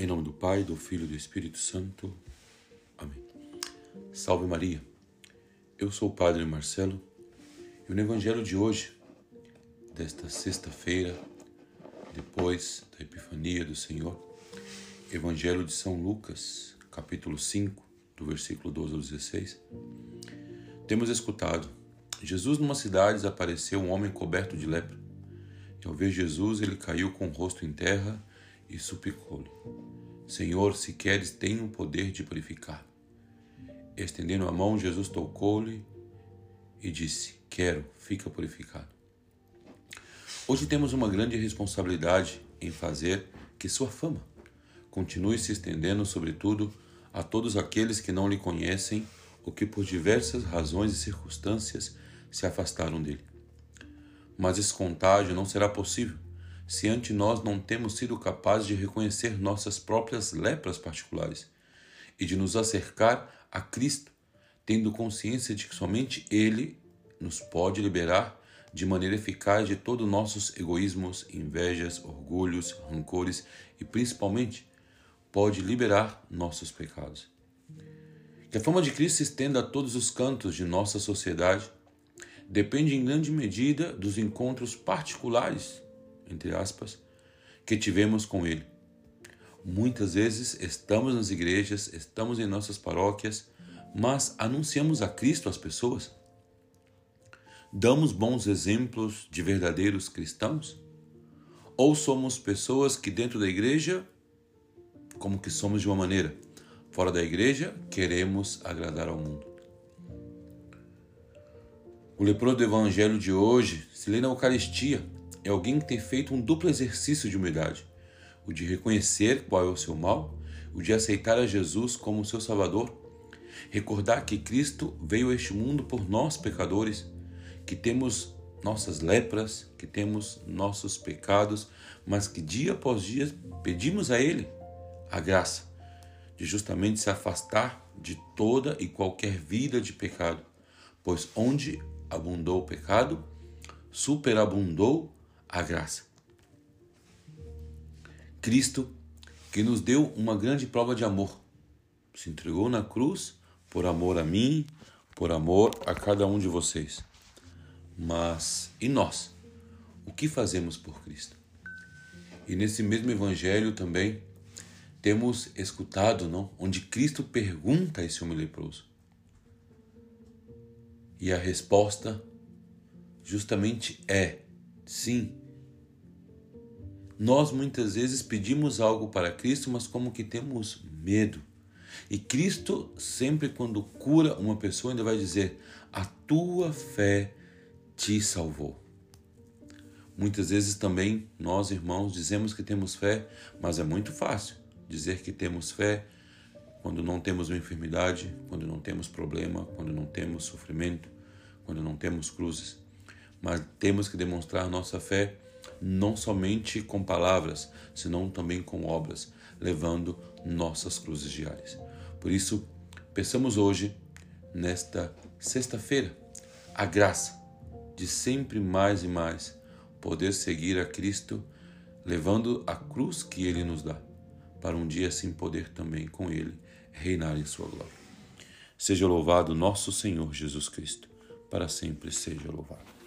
Em nome do Pai, do Filho e do Espírito Santo. Amém. Salve Maria. Eu sou o Padre Marcelo e no Evangelho de hoje, desta sexta-feira, depois da Epifania do Senhor, Evangelho de São Lucas, capítulo 5, do versículo 12 ao 16, temos escutado: Jesus numa cidade desapareceu um homem coberto de lepra. E ao ver Jesus, ele caiu com o rosto em terra e suplicou-lhe: Senhor, se queres, tenho o poder de purificar. Estendendo a mão, Jesus tocou-lhe e disse: Quero, fica purificado. Hoje temos uma grande responsabilidade em fazer que sua fama continue se estendendo, sobretudo, a todos aqueles que não lhe conhecem ou que por diversas razões e circunstâncias se afastaram dele. Mas esse contágio não será possível se ante nós não temos sido capazes de reconhecer nossas próprias lepras particulares e de nos acercar a Cristo, tendo consciência de que somente Ele nos pode liberar de maneira eficaz de todos nossos egoísmos, invejas, orgulhos, rancores e principalmente pode liberar nossos pecados. Que a fama de Cristo se estenda a todos os cantos de nossa sociedade depende em grande medida dos encontros particulares entre aspas, que tivemos com Ele. Muitas vezes estamos nas igrejas, estamos em nossas paróquias, mas anunciamos a Cristo às pessoas? Damos bons exemplos de verdadeiros cristãos? Ou somos pessoas que dentro da igreja, como que somos de uma maneira, fora da igreja, queremos agradar ao mundo? O leproso do evangelho de hoje se lê na Eucaristia, é alguém que tem feito um duplo exercício de humildade: o de reconhecer qual é o seu mal, o de aceitar a Jesus como seu Salvador, recordar que Cristo veio a este mundo por nós pecadores, que temos nossas lepras, que temos nossos pecados, mas que dia após dia pedimos a Ele a graça de justamente se afastar de toda e qualquer vida de pecado, pois onde abundou o pecado, superabundou a graça. Cristo, que nos deu uma grande prova de amor, se entregou na cruz por amor a mim, por amor a cada um de vocês. Mas e nós? O que fazemos por Cristo? E nesse mesmo evangelho também temos escutado, não, onde Cristo pergunta a esse homem leproso. E a resposta justamente é Sim. Nós muitas vezes pedimos algo para Cristo, mas como que temos medo. E Cristo, sempre quando cura uma pessoa, ainda vai dizer: A tua fé te salvou. Muitas vezes também nós, irmãos, dizemos que temos fé, mas é muito fácil dizer que temos fé quando não temos uma enfermidade, quando não temos problema, quando não temos sofrimento, quando não temos cruzes mas temos que demonstrar nossa fé não somente com palavras, senão também com obras, levando nossas cruzes diárias. Por isso, peçamos hoje, nesta sexta-feira, a graça de sempre mais e mais poder seguir a Cristo, levando a cruz que Ele nos dá, para um dia assim poder também com Ele reinar em Sua glória. Seja louvado nosso Senhor Jesus Cristo, para sempre seja louvado.